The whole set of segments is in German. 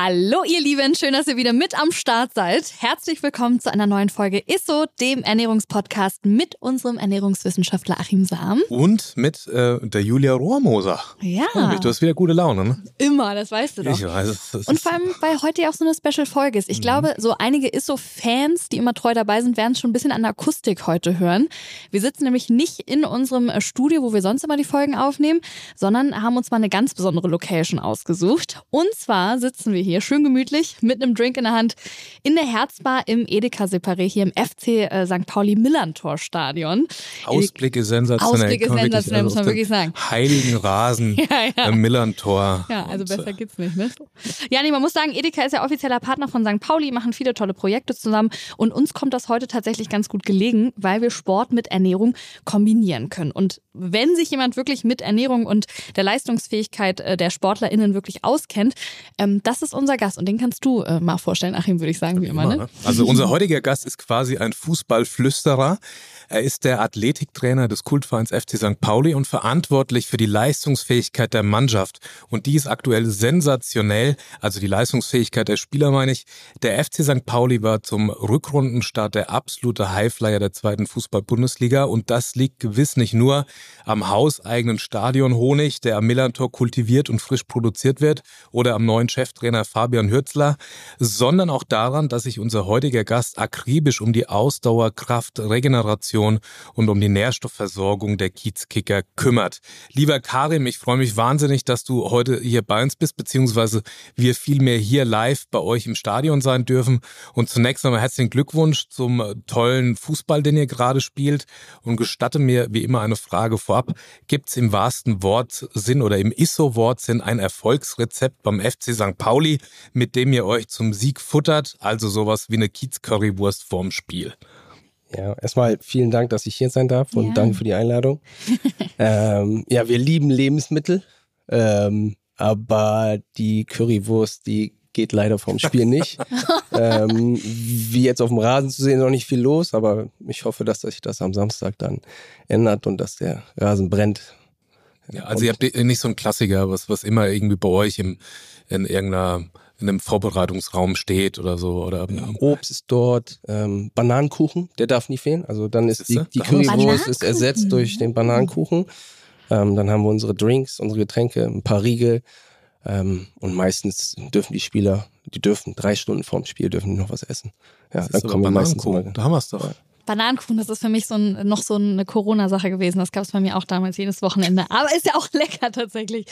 Hallo ihr Lieben, schön, dass ihr wieder mit am Start seid. Herzlich willkommen zu einer neuen Folge ISSO, dem Ernährungspodcast mit unserem Ernährungswissenschaftler Achim Sam. Und mit äh, der Julia Rohrmoser. Ja. Du hast wieder gute Laune, ne? Immer, das weißt du doch. Ich weiß es. es Und vor allem, weil heute ja auch so eine Special-Folge ist. Ich Mhm. glaube, so einige ISSO-Fans, die immer treu dabei sind, werden es schon ein bisschen an der Akustik heute hören. Wir sitzen nämlich nicht in unserem äh, Studio, wo wir sonst immer die Folgen aufnehmen, sondern haben uns mal eine ganz besondere Location ausgesucht. Und zwar sitzen wir hier schön gemütlich mit einem Drink in der Hand in der Herzbar im Edeka Separé hier im FC äh, St. Pauli Millantor Stadion. Ausblick ist sensationell. Ausblick ist sensationell, muss man wirklich sagen. Heiligen Rasen Ja, ja. im Millantor. Ja, also Und, besser geht's nicht, ne? Ja, nee, man muss sagen, Edeka ist ja offizieller Partner von St. Pauli, machen viele tolle Projekte zusammen und uns kommt das heute tatsächlich ganz gut gelegen, weil wir Sport mit Ernährung kombinieren können. Und wenn sich jemand wirklich mit Ernährung und der Leistungsfähigkeit äh, der SportlerInnen wirklich auskennt, ähm, das ist unser Gast und den kannst du äh, mal vorstellen, Achim, würde ich sagen, wie immer, Immer, ne? ne? Also unser heutiger Gast ist quasi ein Fußballflüsterer. Er ist der Athletiktrainer des Kultvereins FC St. Pauli und verantwortlich für die Leistungsfähigkeit der Mannschaft. Und die ist aktuell sensationell, also die Leistungsfähigkeit der Spieler meine ich. Der FC St. Pauli war zum Rückrundenstart der absolute Highflyer der zweiten Fußball-Bundesliga und das liegt gewiss nicht nur am hauseigenen Stadion Honig, der am Millantor kultiviert und frisch produziert wird, oder am neuen Cheftrainer Fabian Hürzler, sondern auch daran, dass sich unser heutiger Gast akribisch um die Ausdauer, Kraft, Regeneration und um die Nährstoffversorgung der Kiezkicker kümmert. Lieber Karim, ich freue mich wahnsinnig, dass du heute hier bei uns bist, beziehungsweise wir vielmehr hier live bei euch im Stadion sein dürfen. Und zunächst einmal herzlichen Glückwunsch zum tollen Fußball, den ihr gerade spielt. Und gestatte mir wie immer eine Frage vorab. Gibt es im wahrsten Wortsinn oder im ISO-Wortsinn ein Erfolgsrezept beim FC St. Pauli, mit dem ihr euch zum Sieg futtert? Also sowas wie eine Kiez-Currywurst vorm Spiel. Ja, erstmal vielen Dank, dass ich hier sein darf und Ja. danke für die Einladung. ähm, ja, wir lieben Lebensmittel, ähm, aber die Currywurst, die geht leider vom Spiel nicht. ähm, wie jetzt auf dem Rasen zu sehen, ist noch nicht viel los, aber ich hoffe, dass sich das am Samstag dann ändert und dass der Rasen brennt. Ja, also ihr habt nicht so einen Klassiker, was, was immer irgendwie bei euch im, in irgendeiner, in einem Vorbereitungsraum steht oder so, oder? Obst ist dort, ähm, Bananenkuchen, der darf nie fehlen. Also dann ist die, die. Currywurst ist ersetzt durch den Bananenkuchen. Ähm, dann haben wir unsere Drinks, unsere Getränke, ein paar Riegel. Ähm, und meistens dürfen die Spieler, die dürfen drei Stunden vorm Spiel dürfen die noch was essen. Ja, Das dann kommen wir meistens mal. Da haben wir es doch. Bananenkuchen, das ist für mich so ein, noch so eine Corona-Sache gewesen. Das gab es bei mir auch damals jedes Wochenende. Aber ist ja auch lecker tatsächlich.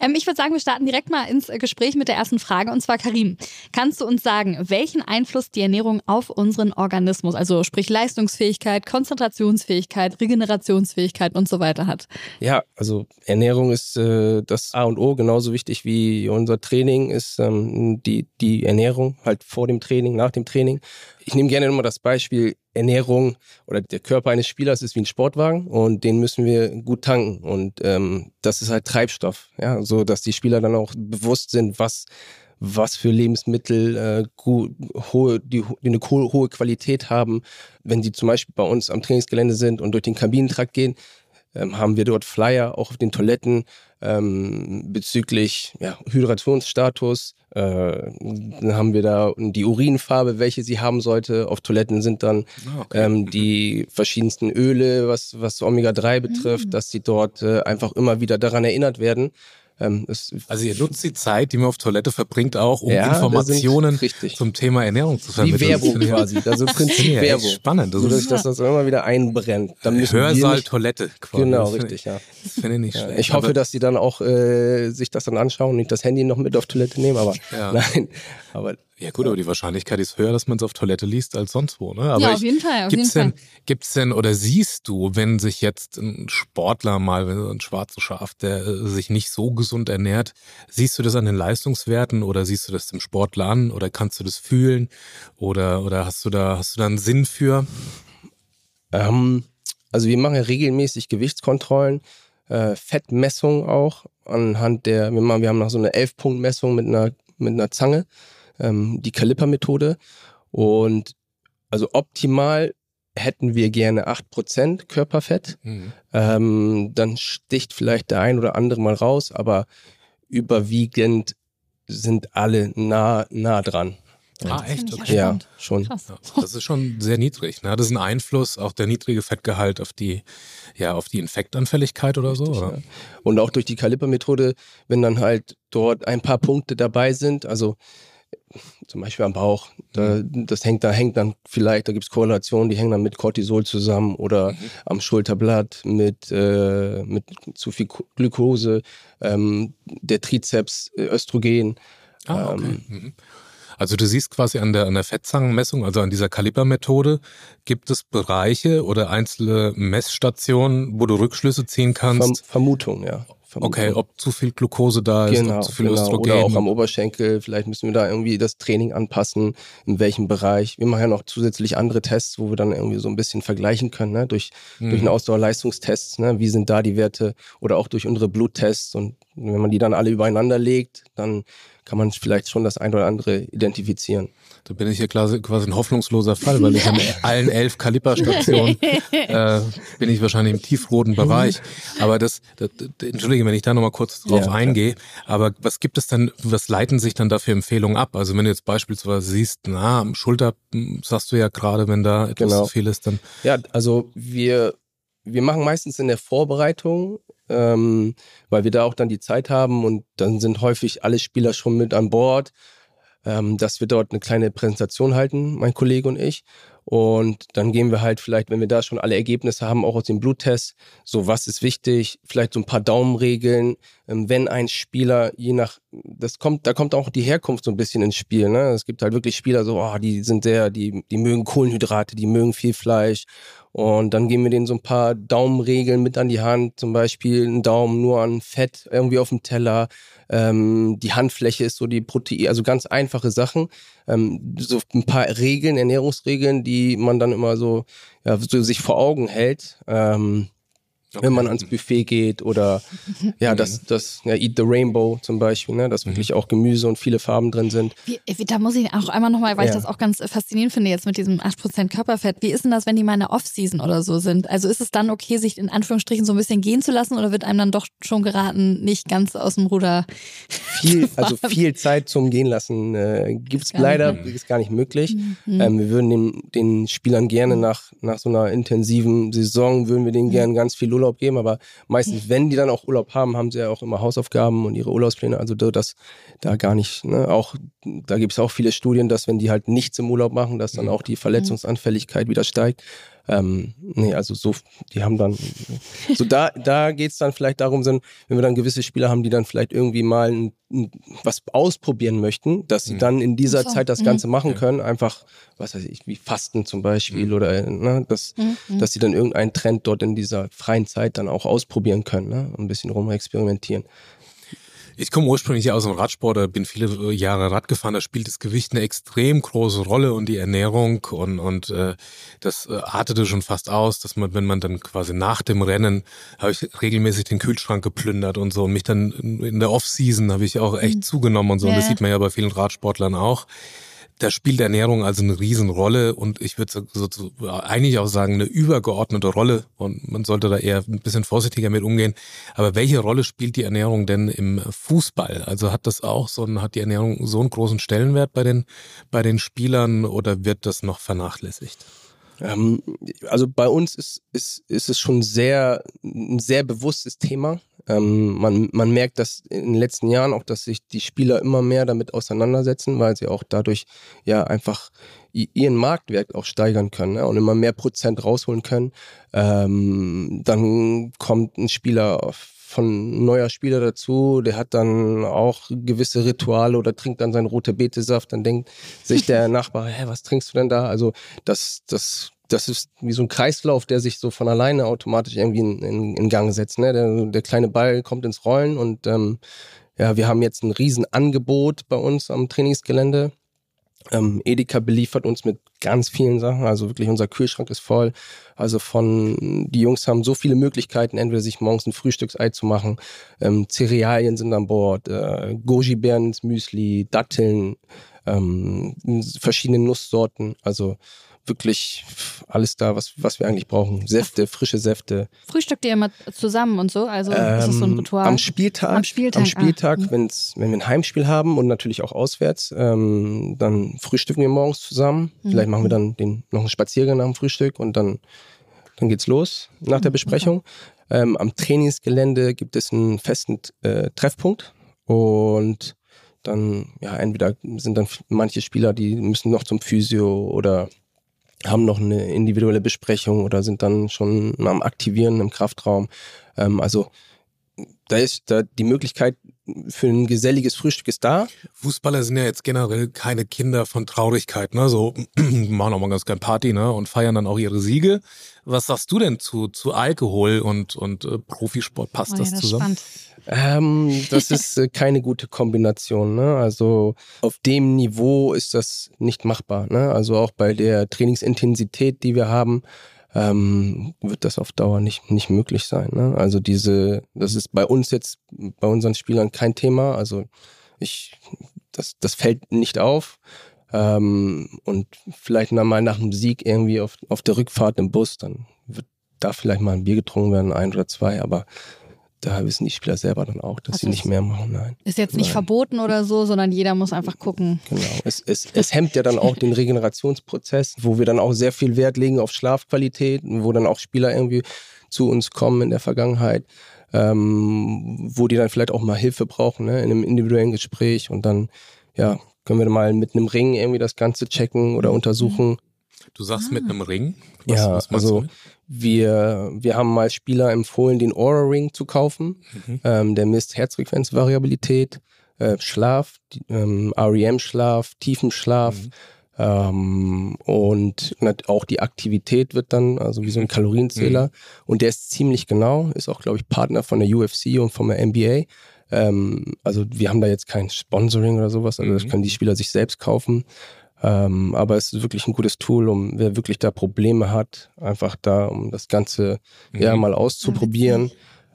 Ähm, ich würde sagen, wir starten direkt mal ins Gespräch mit der ersten Frage. Und zwar, Karim, kannst du uns sagen, welchen Einfluss die Ernährung auf unseren Organismus, also sprich Leistungsfähigkeit, Konzentrationsfähigkeit, Regenerationsfähigkeit und so weiter hat? Ja, also Ernährung ist äh, das A und O, genauso wichtig wie unser Training ist ähm, die, die Ernährung, halt vor dem Training, nach dem Training. Ich nehme gerne immer das Beispiel Ernährung oder der Körper eines Spielers ist wie ein Sportwagen und den müssen wir gut tanken und ähm, das ist halt Treibstoff, ja, so dass die Spieler dann auch bewusst sind, was was für Lebensmittel äh, gu- hohe, die, die eine ho- hohe Qualität haben. Wenn sie zum Beispiel bei uns am Trainingsgelände sind und durch den Kabinentrakt gehen, ähm, haben wir dort Flyer auch auf den Toiletten ähm, bezüglich ja, Hydrationsstatus. Äh, dann haben wir da die Urinfarbe, welche sie haben sollte. Auf Toiletten sind dann Ah, okay. ähm, die verschiedensten Öle, was, was Omega-3 betrifft, dass sie dort äh, einfach immer wieder daran erinnert werden. Ähm, Also ihr nutzt die Zeit, die man auf Toilette verbringt, auch, um Ja, Informationen zum Thema Ernährung zu wie vermitteln. Das Werbung quasi, also im Prinzip Ja, Werbung. spannend. Das So dass das, immer wieder einbrennt. Dann müssen Hörsaal, nicht, Toilette. Quasi. Genau, richtig, ich, ja. Das finde ich nicht schlecht. ich hoffe, dass sie dann auch äh, sich das dann anschauen und nicht das Handy noch mit auf Toilette nehmen, aber nein. Aber Ja gut, aber die Wahrscheinlichkeit ist höher, dass man es auf Toilette liest als sonst wo. Ne? Aber Ja, ich, auf jeden Fall, auf gibt's jeden denn, Gibt's denn oder siehst du, wenn sich jetzt ein Sportler mal, wenn so ein schwarzes Schaf, der äh, sich nicht so gesund ernährt, siehst du das an den Leistungswerten oder siehst du das dem Sportler an oder kannst du das fühlen oder oder hast du da hast du da einen Sinn für? Ähm, also wir machen ja regelmäßig Gewichtskontrollen, äh, Fettmessung auch anhand der, wir, machen, wir haben noch so eine 11-Punkt-Messung mit einer mit einer Zange, ähm, die Kaliper-Methode. Und also optimal hätten wir gerne 8% Körperfett. Mhm. Ähm, dann sticht vielleicht der ein oder andere mal raus, aber überwiegend sind alle nah, nah dran. Ah, echt? Okay. Ja, schon. Krass. Das ist schon sehr niedrig. Ne? Das ist ein Einfluss, auch der niedrige Fettgehalt auf die, ja, auf die Infektanfälligkeit oder so. Oder? Ja. Und auch durch die Kaliper-Methode, wenn dann halt dort ein paar Punkte dabei sind, also zum Beispiel am Bauch, da, mhm. das hängt, da hängt dann vielleicht, da gibt es Korrelationen, die hängen dann mit Cortisol zusammen oder mhm. am Schulterblatt mit, äh, mit zu viel Glukose, ähm, der Trizeps, äh, Östrogen. Ah, okay. Ähm, mhm. Also du siehst quasi an der, an der Fettzangenmessung, also an dieser Kalibermethode, gibt es Bereiche oder einzelne Messstationen, wo du Rückschlüsse ziehen kannst? Verm Vermutung, ja. Vermutung. Okay, ob zu viel Glucose da ist, genau, ob zu viel genau. Östrogen. Oder auch am Oberschenkel, vielleicht müssen wir da irgendwie das Training anpassen, in welchem Bereich. Wir machen ja noch zusätzlich andere Tests, wo wir dann irgendwie so ein bisschen vergleichen können, ne? durch, mhm. durch einen Ausdauerleistungstest, ne? wie sind da die Werte oder auch durch unsere Bluttests und wenn man die dann alle übereinander legt, dann kann man vielleicht schon das ein oder andere identifizieren. Da bin ich hier quasi, ein hoffnungsloser Fall, weil ich an allen elf Kaliberstationen äh, bin ich wahrscheinlich im tiefroten Bereich. Aber das, das entschuldige, wenn ich da nochmal kurz drauf ja, eingehe, aber was gibt es dann, was leiten sich dann da für Empfehlungen ab? Also wenn du jetzt beispielsweise siehst, na, Schulter hm, sagst du ja gerade, wenn da etwas genau. zu viel ist, dann. Ja, also wir wir machen meistens in der Vorbereitung ähm, weil wir da auch dann die Zeit haben und dann sind häufig alle Spieler schon mit an Bord, ähm, dass wir dort eine kleine Präsentation halten, mein Kollege und ich. Und dann gehen wir halt vielleicht, wenn wir da schon alle Ergebnisse haben, auch aus dem Bluttest, so was ist wichtig, vielleicht so ein paar Daumenregeln, ähm, wenn ein Spieler, je nach, das kommt, da kommt auch die Herkunft so ein bisschen ins Spiel. Ne? Es gibt halt wirklich Spieler, so, oh, die sind sehr, die, die mögen Kohlenhydrate, die mögen viel Fleisch und dann geben wir denen so ein paar Daumenregeln mit an die Hand, zum Beispiel einen Daumen nur an Fett irgendwie auf dem Teller. Ähm, die Handfläche ist so die Protein, also ganz einfache Sachen. Ähm, so ein paar Regeln, Ernährungsregeln, die man dann immer so, ja, so sich vor Augen hält. Ähm, Okay. Wenn man ans Buffet geht oder ja, das, das ja, Eat the Rainbow zum Beispiel, ne, dass wirklich auch Gemüse und viele Farben drin sind. Wie, da muss ich auch einmal nochmal, weil ja. ich das auch ganz faszinierend finde jetzt mit diesem 8% Körperfett. Wie ist denn das, wenn die mal in der Off-Season oder so sind? Also ist es dann okay, sich in Anführungsstrichen so ein bisschen gehen zu lassen oder wird einem dann doch schon geraten, nicht ganz aus dem Ruder? Viel, also viel Zeit zum Gehen lassen äh, gibt es leider, nicht. ist gar nicht möglich. Mhm. Ähm, wir würden den, den Spielern gerne nach, nach so einer intensiven Saison, würden wir denen mhm. gerne ganz viel Urlaub geben, aber meistens, wenn die dann auch Urlaub haben, haben sie ja auch immer Hausaufgaben und ihre Urlaubspläne. Also das da gar nicht, ne? Auch da gibt es auch viele Studien, dass wenn die halt nichts im Urlaub machen, dass dann mhm. auch die Verletzungsanfälligkeit wieder steigt. Ähm, nee, also so, die haben dann, so da, da geht's dann vielleicht darum, wenn wir dann gewisse Spieler haben, die dann vielleicht irgendwie mal ein, ein, was ausprobieren möchten, dass sie mhm. dann in dieser so. Zeit das Ganze mhm. machen können, einfach, was weiß ich, wie Fasten zum Beispiel mhm. oder, ne, dass, mhm. dass sie dann irgendeinen Trend dort in dieser freien Zeit dann auch ausprobieren können, ne, ein bisschen rumexperimentieren. Ich komme ursprünglich aus dem Radsport, da bin viele äh, Jahre Rad gefahren, da spielt das Gewicht eine extrem große Rolle und die Ernährung und, und äh, das äh, artete schon fast aus, dass man, wenn man dann quasi nach dem Rennen, habe ich regelmäßig den Kühlschrank geplündert und so und mich dann in der Off-Season habe ich auch echt mhm. zugenommen und so. Ja. Und das sieht man ja bei vielen Radsportlern auch da spielt Ernährung also eine Riesenrolle und ich würde so, so, eigentlich auch sagen, eine übergeordnete Rolle und man sollte da eher ein bisschen vorsichtiger mit umgehen. Aber welche Rolle spielt die Ernährung denn im Fußball? Also hat das auch so ein, hat die Ernährung so einen großen Stellenwert bei den, bei den Spielern oder wird das noch vernachlässigt? Ähm, also bei uns ist, ist, ist es schon sehr, ein sehr bewusstes Thema. Ähm, man, man merkt dass in den letzten Jahren auch, dass sich die Spieler immer mehr damit auseinandersetzen, weil sie auch dadurch ja einfach ihren Marktwert auch steigern können ne? und immer mehr Prozent rausholen können. Ähm, dann kommt ein Spieler von neuer Spieler dazu, der hat dann auch gewisse Rituale oder trinkt dann seinen rote Betesaft, dann denkt sich der Nachbar, hä, was trinkst du denn da? Also das, das das ist wie so ein Kreislauf, der sich so von alleine automatisch irgendwie in, in, in Gang setzt. Ne? Der, der, kleine Ball kommt ins Rollen und ähm, ja, wir haben jetzt ein Riesenangebot bei uns am Trainingsgelände. Ähm, Edeka beliefert uns mit ganz vielen Sachen. Also wirklich unser Kühlschrank ist voll. Also von die Jungs haben so viele Möglichkeiten, entweder sich morgens ein Frühstücksei zu machen, ähm, Cerealien sind an Bord, äh, Goji-Beeren ins Müsli, Datteln, ähm, verschiedene Nusssorten. Also wirklich alles da, was, was wir eigentlich brauchen. Säfte, frische Säfte. Frühstückt ihr immer zusammen und so? Also ähm, ist das so ein ähm, Ritual? Am Spieltag, am Spieltag, am Spieltag ah. wenn's, wenn wir ein Heimspiel haben und natürlich auch auswärts, ähm, dann frühstücken wir morgens zusammen. Mhm. Vielleicht machen wir dann den, noch einen Spaziergang nach dem Frühstück und dann, dann geht's los nach der mhm, Besprechung. Okay. Ähm, am Trainingsgelände gibt es einen festen äh, Treffpunkt und dann, ja, entweder sind dann manche Spieler, die müssen noch zum Physio oder haben noch eine individuelle Besprechung oder sind dann schon am Aktivieren im Kraftraum. Ähm, also da ist da die Möglichkeit für ein geselliges Frühstück ist da. Fußballer sind ja jetzt generell keine Kinder von Traurigkeit, ne? So machen auch mal ganz gern Party, ne? Und feiern dann auch ihre Siege. Was sagst du denn zu, zu Alkohol und, und äh, Profisport? Passt oh, das, ja, das zusammen? Ähm, das ist äh, keine gute Kombination. Ne? Also auf dem Niveau ist das nicht machbar. Ne? Also auch bei der Trainingsintensität, die wir haben, ähm, wird das auf Dauer nicht, nicht möglich sein. Ne? Also diese, das ist bei uns jetzt, bei unseren Spielern kein Thema. Also ich, das, das fällt nicht auf. Ähm, und vielleicht mal nach dem Sieg irgendwie auf, auf der Rückfahrt im Bus, dann wird da vielleicht mal ein Bier getrunken werden, ein oder zwei, aber da wissen die Spieler selber dann auch, dass also sie nicht mehr machen. Nein. Ist jetzt nicht Nein. verboten oder so, sondern jeder muss einfach gucken. Genau. Es, es, es hemmt ja dann auch den Regenerationsprozess, wo wir dann auch sehr viel Wert legen auf Schlafqualität, wo dann auch Spieler irgendwie zu uns kommen in der Vergangenheit, ähm, wo die dann vielleicht auch mal Hilfe brauchen, ne, in einem individuellen Gespräch und dann, ja, können wir mal mit einem Ring irgendwie das Ganze checken oder mhm. untersuchen. Du sagst ah. mit einem Ring? Was, ja, was also wir, wir haben mal Spieler empfohlen, den Aura Ring zu kaufen. Mhm. Ähm, der misst Herzfrequenzvariabilität, äh, Schlaf, ähm, REM-Schlaf, Tiefenschlaf. Mhm. Ähm, und auch die Aktivität wird dann, also wie so ein Kalorienzähler. Mhm. Und der ist ziemlich genau, ist auch, glaube ich, Partner von der UFC und von der NBA. Ähm, also wir haben da jetzt kein Sponsoring oder sowas, also das mhm. können die Spieler sich selbst kaufen. Ähm, aber es ist wirklich ein gutes Tool, um wer wirklich da Probleme hat, einfach da, um das Ganze mhm. ja mal auszuprobieren.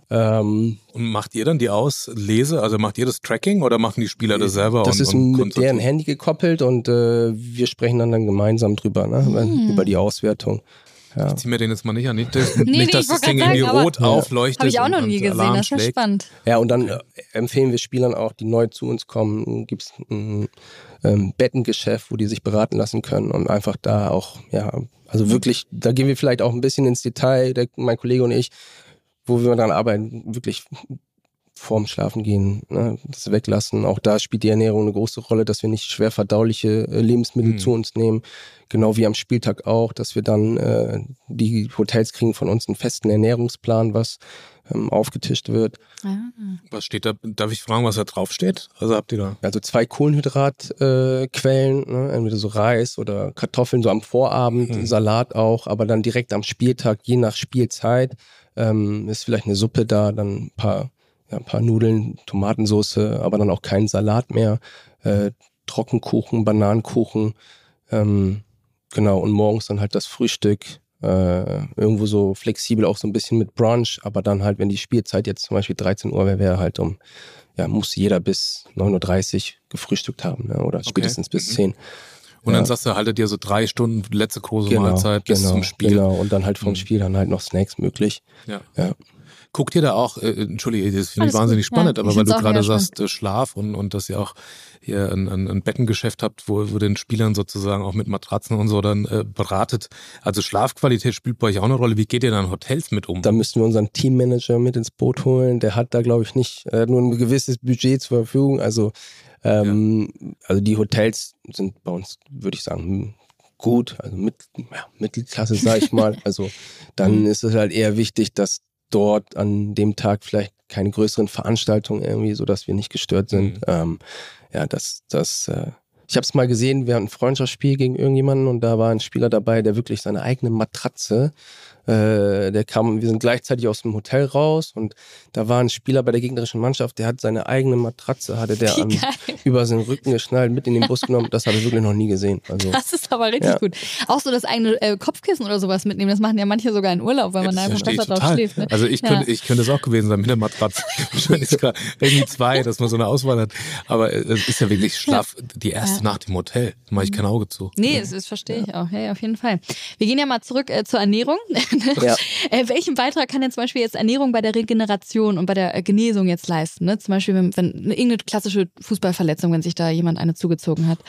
Ähm, und macht ihr dann die Auslese? Also macht ihr das Tracking oder machen die Spieler das selber? Das und, ist und mit deren Handy gekoppelt und äh, wir sprechen dann, dann gemeinsam drüber, ne? Mhm. über die Auswertung. Ja. Ich ziehe mir den jetzt mal nicht an. Nicht, dass, nee, nicht, dass das Ding irgendwie rot aufleuchtet. Habe ich auch noch nie gesehen, Alarm das ist ja spannend. Ja, und dann äh, empfehlen wir Spielern auch, die neu zu uns kommen, gibt es ein ähm, Bettengeschäft, wo die sich beraten lassen können und einfach da auch, ja, also wirklich, da gehen wir vielleicht auch ein bisschen ins Detail, der, mein Kollege und ich, wo wir daran arbeiten, wirklich vorm Schlafen gehen, ne, das weglassen. Auch da spielt die Ernährung eine große Rolle, dass wir nicht schwer verdauliche äh, Lebensmittel mhm. zu uns nehmen. Genau wie am Spieltag auch, dass wir dann äh, die Hotels kriegen von uns einen festen Ernährungsplan, was ähm, aufgetischt wird. Ah. Was steht da? Darf ich fragen, was da drauf steht? Also habt ihr da? Also zwei Kohlenhydratquellen, äh, ne? entweder so Reis oder Kartoffeln so am Vorabend, mhm. Salat auch, aber dann direkt am Spieltag, je nach Spielzeit, ähm, ist vielleicht eine Suppe da, dann ein paar ja, ein paar Nudeln, Tomatensauce, aber dann auch keinen Salat mehr, äh, Trockenkuchen, Bananenkuchen, ähm, genau, und morgens dann halt das Frühstück, äh, irgendwo so flexibel auch so ein bisschen mit Brunch, aber dann halt, wenn die Spielzeit jetzt zum Beispiel 13 Uhr wäre, wäre halt um, ja, muss jeder bis 9.30 Uhr gefrühstückt haben, ne? oder spätestens okay. bis mhm. 10 und ja. dann sagst du, haltet ihr so drei Stunden letzte große genau, Mahlzeit bis genau, zum Spiel. Genau, und dann halt vom mhm. Spiel dann halt noch Snacks möglich. Ja. ja. Guckt ihr da auch, äh, Entschuldige, das finde ich wahnsinnig gut. spannend, ja, aber weil du gerade sagst, äh, Schlaf und, und dass ihr auch hier ein, ein, ein Bettengeschäft habt, wo, wo den Spielern sozusagen auch mit Matratzen und so dann äh, beratet. Also Schlafqualität spielt bei euch auch eine Rolle. Wie geht ihr dann Hotels mit um? Da müssen wir unseren Teammanager mit ins Boot holen. Der hat da, glaube ich, nicht äh, nur ein gewisses Budget zur Verfügung. Also, ähm, ja. also die Hotels sind bei uns, würde ich sagen, gut, also mit, ja, Mittelklasse, sage ich mal. Also dann ist es halt eher wichtig, dass dort an dem Tag vielleicht keine größeren Veranstaltungen irgendwie, so dass wir nicht gestört sind. Mhm. Ähm, ja, das, das, äh, Ich habe es mal gesehen, wir hatten ein Freundschaftsspiel gegen irgendjemanden und da war ein Spieler dabei, der wirklich seine eigene Matratze äh, der kam, wir sind gleichzeitig aus dem Hotel raus und da war ein Spieler bei der gegnerischen Mannschaft, der hat seine eigene Matratze, hatte der am, über seinen Rücken geschnallt, mit in den Bus genommen. Das habe ich wirklich noch nie gesehen. Also, das ist aber richtig ja. gut. Auch so das eigene äh, Kopfkissen oder sowas mitnehmen, das machen ja manche sogar in Urlaub, weil man da einfach besser drauf schläft. Ne? Also ich, ja. könnte, ich könnte es auch gewesen sein mit der Matratze. Wahrscheinlich sogar irgendwie zwei, dass man so eine Auswahl hat. Aber es ist ja wirklich Schlaf, die erste Nacht im Hotel. Da mache ich kein Auge zu. Nee, das, das verstehe ich auch. Ja, auf jeden Fall. Wir gehen ja mal zurück äh, zur Ernährung. Ja. Äh, welchen Beitrag kann denn zum Beispiel jetzt Ernährung bei der Regeneration und bei der äh, Genesung jetzt leisten? Ne? Zum Beispiel, wenn, wenn irgendeine klassische Fußballverletzung, wenn sich da jemand eine zugezogen hat.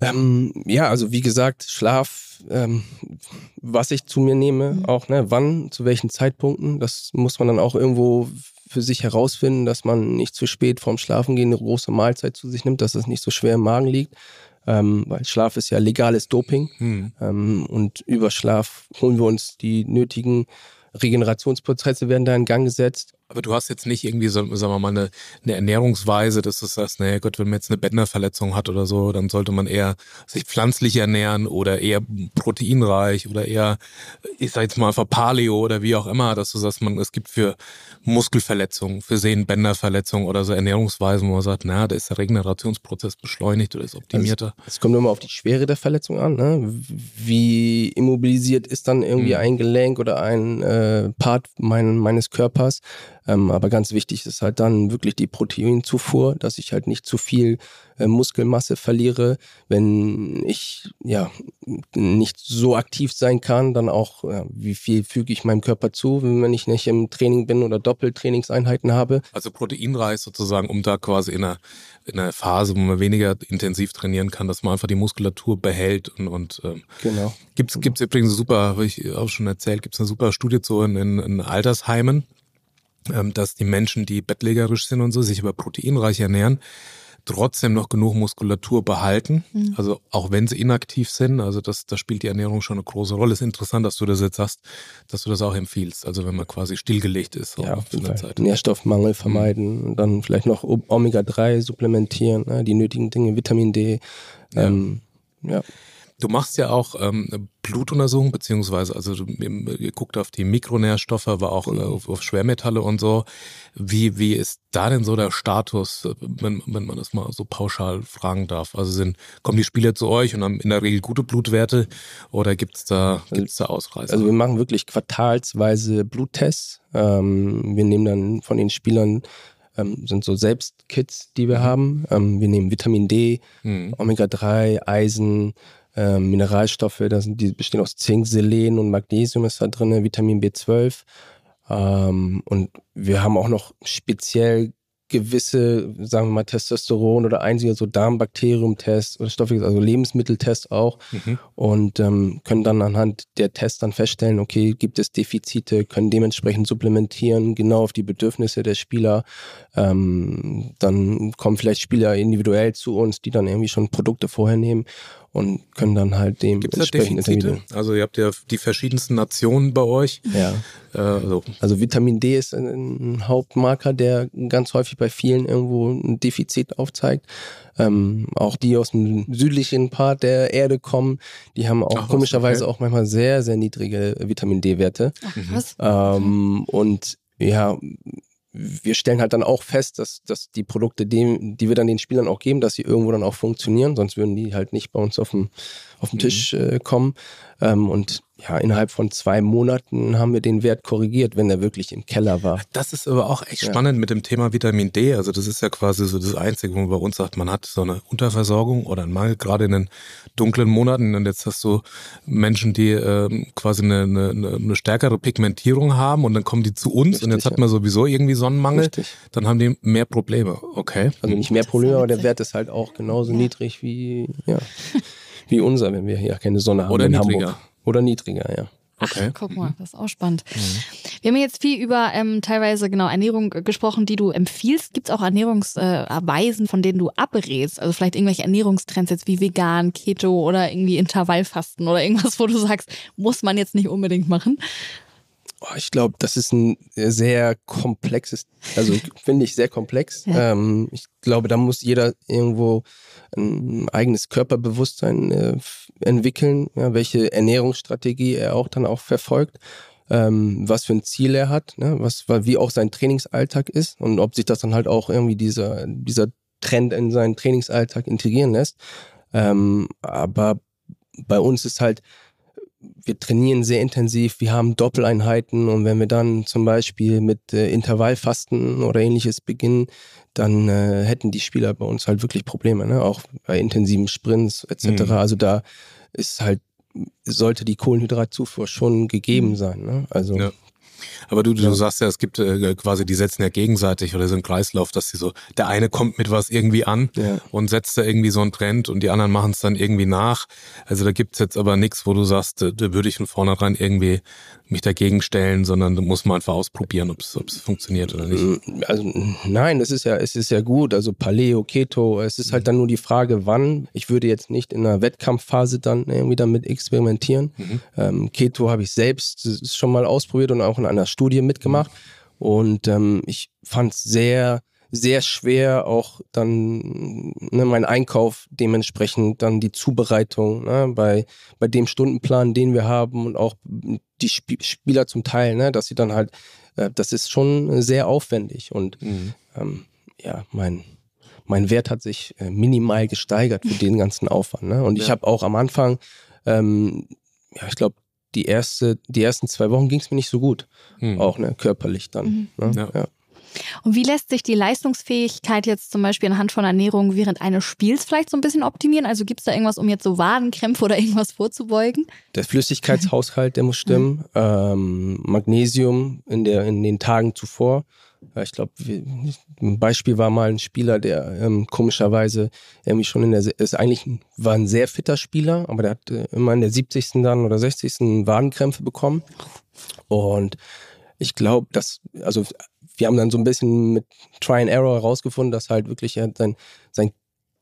Ähm, ja, also wie gesagt, Schlaf, ähm, was ich zu mir nehme, mhm. auch, ne, wann, zu welchen Zeitpunkten, das muss man dann auch irgendwo für sich herausfinden, dass man nicht zu spät vorm Schlafengehen eine große Mahlzeit zu sich nimmt, dass es nicht so schwer im Magen liegt ähm, weil Schlaf ist ja legales Doping hm. ähm, und über Schlaf holen wir uns die nötigen Regenerationsprozesse werden da in Gang gesetzt. Aber du hast jetzt nicht irgendwie, so, sagen wir mal, eine, eine Ernährungsweise, dass du sagst, naja Gott, wenn man jetzt eine Bänderverletzung hat oder so, dann sollte man eher sich pflanzlich ernähren oder eher proteinreich oder eher, ich sag jetzt mal, für Paleo oder wie auch immer, dass du sagst, man, es gibt für Muskelverletzungen, für Sehnenbänderverletzungen oder so Ernährungsweisen, wo man sagt, na, da ist der Regenerationsprozess beschleunigt oder ist optimierter. Es, es kommt immer auf die Schwere der Verletzung an, ne? Wie immobilisiert ist dann irgendwie mhm. ein Gelenk oder ein äh, Part mein, meines Körpers? Ähm, aber ganz wichtig ist halt dann wirklich die Proteinzufuhr, dass ich halt nicht zu viel äh, Muskelmasse verliere. Wenn ich ja nicht so aktiv sein kann, dann auch, ja, wie viel füge ich meinem Körper zu, wenn ich nicht im Training bin oder Doppeltrainingseinheiten habe. Also proteinreich sozusagen, um da quasi in einer, in einer Phase, wo man weniger intensiv trainieren kann, dass man einfach die Muskulatur behält und, und ähm, genau. Genau. gibt's übrigens super, habe ich auch schon erzählt, gibt's eine super Studie zu in, in, in Altersheimen dass die Menschen, die bettlägerisch sind und so, sich über proteinreich ernähren, trotzdem noch genug Muskulatur behalten. Mhm. Also auch wenn sie inaktiv sind, also das, das spielt die Ernährung schon eine große Rolle. Ist interessant, dass du das jetzt sagst, dass du das auch empfiehlst. Also wenn man quasi stillgelegt ist. Ja, auf jeden Zeit. Nährstoffmangel vermeiden, mhm. dann vielleicht noch Omega-3 supplementieren, ne, die nötigen Dinge, Vitamin D. Ja. Ähm, ja. Du machst ja auch ähm, Blutuntersuchungen, beziehungsweise also du, ihr guckt auf die Mikronährstoffe, aber auch äh, auf, auf, Schwermetalle und so. Wie, wie ist da denn so der Status, wenn, wenn man das mal so pauschal fragen darf? Also sind, kommen die Spieler zu euch und haben in der Regel gute Blutwerte oder gibt's da, gibt's da Ausreißer? Also wir machen wirklich quartalsweise Bluttests. Ähm, wir nehmen dann von den Spielern ähm, sind so Selbstkits, die wir mhm. haben. Ähm, wir nehmen Vitamin D, mhm. Omega-3, Eisen, ähm, Mineralstoffe, da sind, die bestehen aus Zink, Selen und Magnesium ist da drin, Vitamin B12. Ähm, und wir haben auch noch speziell gewisse, sagen wir mal, Testosteron oder einzige so Darmbakterium-Tests oder Stoffe, also Lebensmitteltests auch mhm. und ähm, können dann anhand der Tests dann feststellen, okay, gibt es Defizite, können dementsprechend supplementieren, genau auf die Bedürfnisse der Spieler. Ähm, dann kommen vielleicht Spieler individuell zu uns, die dann irgendwie schon Produkte vorher nehmen und können dann halt dem Gibt's entsprechend Defizite? Also ihr habt ja die verschiedensten Nationen bei euch. Ja. Äh, so. Also Vitamin D ist ein Hauptmarker, der ganz häufig bei vielen irgendwo ein Defizit aufzeigt. Ähm, auch die aus dem südlichen Part der Erde kommen, die haben auch Ach, komischerweise okay. auch manchmal sehr, sehr niedrige Vitamin D-Werte. Was? Ähm, und ja, wir stellen halt dann auch fest, dass, dass die Produkte, die, die wir dann den Spielern auch geben, dass sie irgendwo dann auch funktionieren, sonst würden die halt nicht bei uns auf dem, auf dem mhm. Tisch äh, kommen. Ähm, und ja, innerhalb von zwei Monaten haben wir den Wert korrigiert, wenn er wirklich im Keller war. Das ist aber auch echt ja. spannend mit dem Thema Vitamin D. Also das ist ja quasi so das Einzige, wo man bei uns sagt, man hat so eine Unterversorgung oder einen Mangel, gerade in den dunklen Monaten. Und jetzt hast du Menschen, die ähm, quasi eine, eine, eine stärkere Pigmentierung haben und dann kommen die zu uns Richtig, und jetzt hat man sowieso irgendwie Sonnenmangel. Richtig. Dann haben die mehr Probleme. Okay. Also nicht mehr Probleme, aber der Wert ist halt auch genauso ja. niedrig wie, ja, wie unser, wenn wir hier keine Sonne haben Oder in niedriger. Hamburg. Oder niedriger, ja. Okay. Ach, guck mal, das ist auch spannend. Mhm. Wir haben jetzt viel über ähm, teilweise genau Ernährung gesprochen, die du empfiehlst. Gibt es auch Ernährungsweisen, äh, von denen du abrätst? Also vielleicht irgendwelche Ernährungstrends jetzt wie vegan, Keto oder irgendwie Intervallfasten oder irgendwas, wo du sagst, muss man jetzt nicht unbedingt machen? Oh, ich glaube, das ist ein sehr komplexes, also finde ich sehr komplex. Ja. Ähm, ich glaube, da muss jeder irgendwo ein eigenes Körperbewusstsein äh, entwickeln, ja, welche Ernährungsstrategie er auch dann auch verfolgt, ähm, was für ein Ziel er hat, ne, was, wie auch sein Trainingsalltag ist und ob sich das dann halt auch irgendwie dieser, dieser Trend in seinen Trainingsalltag integrieren lässt. Ähm, aber bei uns ist halt, wir trainieren sehr intensiv, wir haben Doppeleinheiten und wenn wir dann zum Beispiel mit äh, Intervallfasten oder ähnliches beginnen, dann äh, hätten die Spieler bei uns halt wirklich Probleme, ne? auch bei intensiven Sprints etc. Mhm. Also da ist halt, sollte die Kohlenhydratzufuhr schon gegeben mhm. sein. Ne? Also ja. Aber du, du ja. sagst ja, es gibt äh, quasi, die setzen ja gegenseitig oder so einen Kreislauf, dass sie so, der eine kommt mit was irgendwie an ja. und setzt da irgendwie so einen Trend und die anderen machen es dann irgendwie nach. Also da gibt's jetzt aber nichts, wo du sagst, da, da würde ich von vornherein irgendwie mich dagegen stellen, sondern da muss man einfach ausprobieren, ob es funktioniert oder nicht. Mm, also nein, es ist ja, es ist ja gut. Also Paleo, Keto, es ist halt mhm. dann nur die Frage, wann. Ich würde jetzt nicht in einer Wettkampfphase dann irgendwie damit experimentieren. Mhm. Ähm, Keto habe ich selbst schon mal ausprobiert und auch in einer Studie mitgemacht. Und ähm, ich fand es sehr, sehr schwer, auch dann ne, mein Einkauf dementsprechend, dann die Zubereitung ne, bei, bei dem Stundenplan, den wir haben und auch die Sp Spieler zum Teil, ne, dass sie dann halt, äh, das ist schon sehr aufwendig und mhm. ähm, ja, mein, mein Wert hat sich äh, minimal gesteigert für den ganzen Aufwand. Ne? Und ja. ich habe auch am Anfang, ähm, ja, ich glaube, die, erste, die ersten zwei Wochen ging es mir nicht so gut. Mhm. Auch ne, körperlich dann. Mhm. Ne? Ja. ja. Und wie lässt sich die Leistungsfähigkeit jetzt zum Beispiel anhand von Ernährung während eines Spiels vielleicht so ein bisschen optimieren? Also gibt es da irgendwas, um jetzt so Wadenkrämpfe oder irgendwas vorzubeugen? Der Flüssigkeitshaushalt, der muss stimmen. Mhm. Ähm, Magnesium in, der, in den Tagen zuvor. Ich glaube, ein Beispiel war mal ein Spieler, der ähm, komischerweise irgendwie schon in der, ist eigentlich war ein sehr fitter Spieler, aber der hat äh, immer in der 70. dann oder 60. Wadenkrämpfe bekommen. Und ich glaube, dass, also wir haben dann so ein bisschen mit Try and Error herausgefunden, dass halt wirklich sein, sein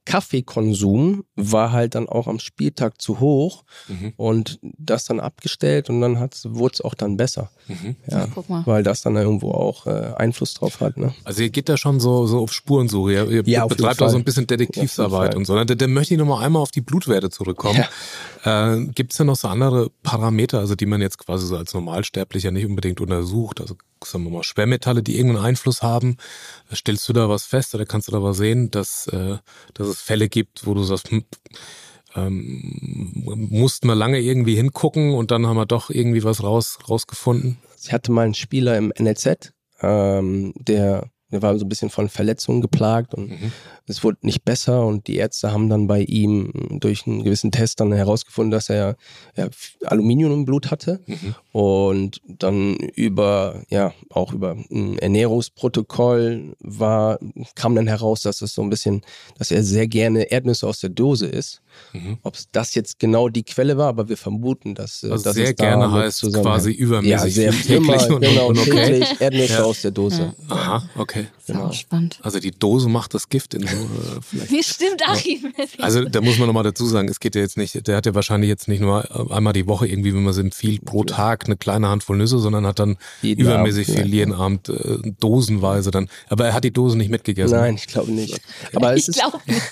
Kaffeekonsum war halt dann auch am Spieltag zu hoch mhm. und das dann abgestellt und dann wurde es auch dann besser. Mhm. Ja, weil das dann irgendwo auch äh, Einfluss drauf hat. Ne? Also ihr geht da schon so, so auf Spurensuche, ihr, ihr ja, betreibt auch so ein bisschen Detektivsarbeit ja, und so. Dann, dann möchte ich nochmal einmal auf die Blutwerte zurückkommen. Ja. Äh, Gibt es denn noch so andere Parameter, also die man jetzt quasi so als Normalsterblicher nicht unbedingt untersucht? Also sagen wir mal, Schwermetalle, die irgendeinen Einfluss haben. Stellst du da was fest oder kannst du da was sehen, dass, äh, dass es Fälle gibt, wo du sagst, hm, ähm, mussten wir lange irgendwie hingucken und dann haben wir doch irgendwie was raus, rausgefunden? Ich hatte mal einen Spieler im NLZ, ähm, der der war so ein bisschen von Verletzungen geplagt und mhm. es wurde nicht besser und die Ärzte haben dann bei ihm durch einen gewissen Test dann herausgefunden, dass er ja, Aluminium im Blut hatte mhm. und dann über, ja, auch über ein Ernährungsprotokoll war, kam dann heraus, dass es so ein bisschen, dass er sehr gerne Erdnüsse aus der Dose isst. Mhm. Ob das jetzt genau die Quelle war, aber wir vermuten, dass, also dass sehr es gerne heißt quasi übermäßig ja, sehr täglich immer, genau, und okay. täglich Erdnüsse ja. aus der Dose. Aha, okay. Genau. spannend. Also die Dose macht das Gift in so äh, vielleicht. Wie stimmt, Achim. Also da muss man nochmal dazu sagen, es geht ja jetzt nicht, der hat ja wahrscheinlich jetzt nicht nur einmal die Woche irgendwie, wenn man es empfiehlt, pro Tag eine kleine Handvoll Nüsse, sondern hat dann jeden übermäßig Abend, viel jeden Abend äh, dosenweise dann. Aber er hat die Dose nicht mitgegessen. Nein, ich glaube nicht. Aber es ist,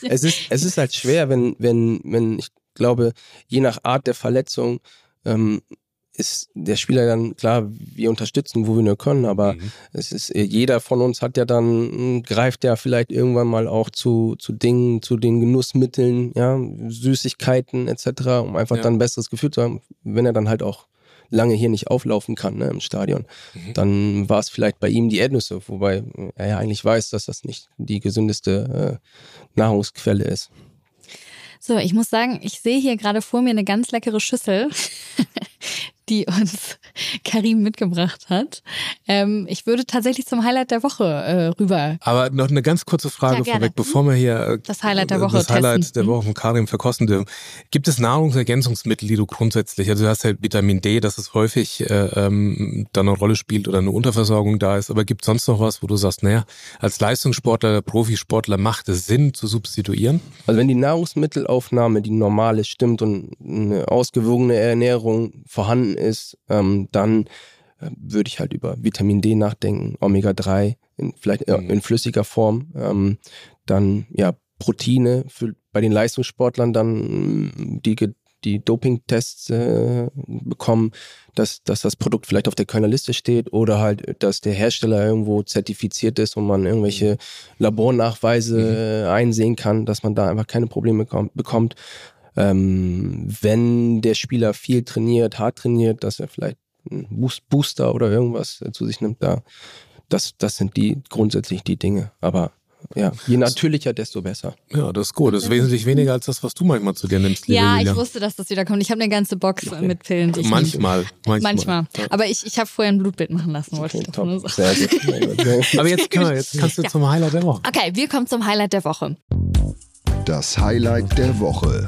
es ist, es ist halt schwer, wenn, wenn, wenn ich glaube, je nach Art der Verletzung ähm, ist der Spieler dann, klar, wir unterstützen, wo wir nur können, aber mhm. es ist, jeder von uns hat ja dann, greift ja vielleicht irgendwann mal auch zu, zu Dingen, zu den Genussmitteln, ja, Süßigkeiten etc., um einfach ja. dann ein besseres Gefühl zu haben, wenn er dann halt auch lange hier nicht auflaufen kann ne, im Stadion, mhm. dann war es vielleicht bei ihm die Erdnüsse, wobei er ja eigentlich weiß, dass das nicht die gesündeste äh, Nahrungsquelle ist. So, ich muss sagen, ich sehe hier gerade vor mir eine ganz leckere Schüssel. Die uns Karim mitgebracht hat. Ähm, ich würde tatsächlich zum Highlight der Woche äh, rüber. Aber noch eine ganz kurze Frage ja, vorweg, bevor wir hier äh, das Highlight der Woche das Highlight testen. der Woche von Karim verkosten dürfen. Gibt es Nahrungsergänzungsmittel, die du grundsätzlich, also du hast ja Vitamin D, dass es häufig äh, ähm, da eine Rolle spielt oder eine Unterversorgung da ist, aber gibt es sonst noch was, wo du sagst, naja, als Leistungssportler, Profisportler macht es Sinn zu substituieren? Also wenn die Nahrungsmittelaufnahme, die normale stimmt und eine ausgewogene Ernährung vorhanden ist, ähm, dann äh, würde ich halt über Vitamin D nachdenken, Omega-3, in, vielleicht äh, Mhm. in flüssiger Form. Ähm, dann ja Proteine für, bei den Leistungssportlern dann mm, die die Dopingtests äh, bekommen, dass, dass das Produkt vielleicht auf der Kölner Liste steht oder halt, dass der Hersteller irgendwo zertifiziert ist und man irgendwelche Labornachweise äh, einsehen kann, dass man da einfach keine Probleme bekommt. Ähm, wenn der Spieler viel trainiert, hart trainiert, dass er vielleicht einen Boost, Booster oder irgendwas äh, zu sich nimmt, da das, das sind die grundsätzlich die Dinge. Aber ja, je natürlicher, desto besser. Ja, das ist gut. Das ist wesentlich weniger als das, was du manchmal zu dir nimmst, liebe Ja, ich Julia. wusste, dass das wieder kommt. Ich habe eine ganze Box Okay. mit Pillen. Die ich Manchmal, manchmal. Manchmal. Aber ich, ich habe vorher ein Blutbild machen lassen, wollte ich Okay, doch nur top. sagen. Aber jetzt, können wir, jetzt kannst du Ja. zum Highlight der Woche. Okay, wir kommen zum Highlight der Woche. Das Highlight der Woche.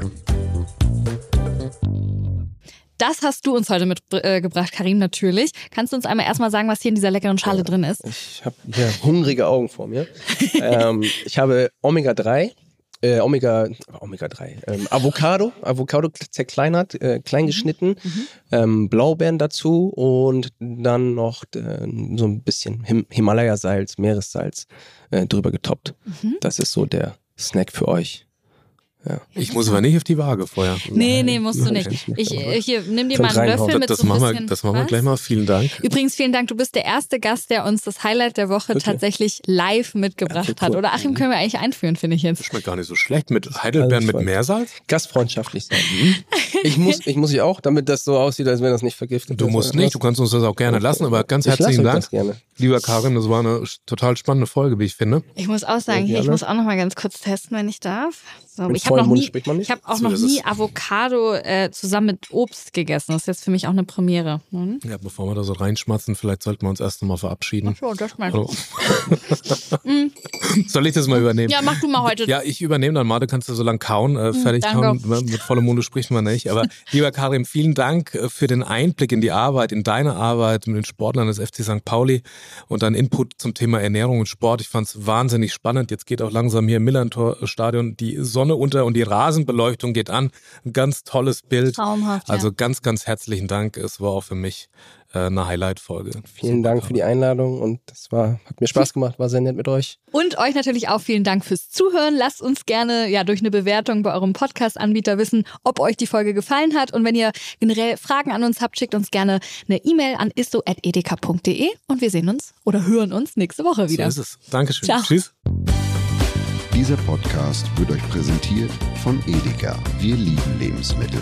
Das hast du uns heute mitgebracht, Karim, natürlich. Kannst du uns einmal erstmal sagen, was hier in dieser leckeren Schale drin ist? Ich habe hier hungrige Augen vor mir. ähm, ich habe Omega-3, äh, Omega, Omega-3, ähm, Avocado, Avocado zerkleinert, äh, klein geschnitten, ähm, Blaubeeren dazu und dann noch äh, so ein bisschen Him Himalaya-Salz, Meeressalz äh, drüber getoppt. Das ist so der Snack für euch. Ich muss aber nicht auf die Waage vorher. Nee, nee, musst du Nein, nicht. ich Ich, hier, nimm dir mal einen. Löffel Das, mit das, so ein machen wir, bisschen das machen wir gleich mal. Vielen Dank. Übrigens, vielen Dank. Du bist der erste Gast, der uns das Highlight der Woche Wirklich? tatsächlich live mitgebracht Okay, hat. Oder Achim können wir eigentlich einführen, finde ich jetzt. Schmeckt gar nicht so schlecht. Mit Heidelbeeren mit. Meersalz? Gastfreundschaftlich sein. Ich muss, ich muss ja auch, damit das so aussieht, als wenn das nicht vergiftet Du musst nicht, du kannst uns das auch gerne lassen, aber ganz Ich lasse herzlichen Dank. Lieber Karin, das war eine total spannende Folge, wie ich finde. Ich muss auch sagen, hier, ich muss auch noch mal ganz kurz testen, wenn ich darf. So, Mit ich habe noch vollem Mund nie, spricht man nicht? ich habe auch So noch nie. Avocado äh, zusammen mit Obst gegessen. Das ist jetzt für mich auch eine Premiere. Hm? Ja, bevor wir da so reinschmatzen, vielleicht sollten wir uns erst noch mal verabschieden. So, das mal. Hallo. Soll ich das mal übernehmen? Ja, mach du mal heute. Ja, ich übernehme dann mal, du kannst ja so lang kauen, äh, fertig danke. kauen, mit vollem Munde spricht man nicht. Aber lieber Karim, vielen Dank äh, für den Einblick in die Arbeit, in deine Arbeit mit den Sportlern des FC St. Pauli und deinen Input zum Thema Ernährung und Sport. Ich fand es wahnsinnig spannend. Jetzt geht auch langsam hier im Millantor-Stadion die Sonne unter und die Rasenbeleuchtung geht an. Ein ganz tolles Bild. Traumhaft, ja. Also ganz, ganz herzlichen Dank. Es war auch für mich eine Highlight-Folge. Vielen Dank für die Einladung und das war, hat mir Spaß gemacht, war sehr nett mit euch. Und euch natürlich auch vielen Dank fürs Zuhören. Lasst uns gerne ja durch eine Bewertung bei eurem Podcast-Anbieter wissen, ob euch die Folge gefallen hat. Und wenn ihr generell Fragen an uns habt, schickt uns gerne eine E-Mail an isso.edeka.de und wir sehen uns oder hören uns nächste Woche wieder. So ist es. Dankeschön. Ciao. Tschüss. Dieser Podcast wird euch präsentiert von Edeka. Wir lieben Lebensmittel.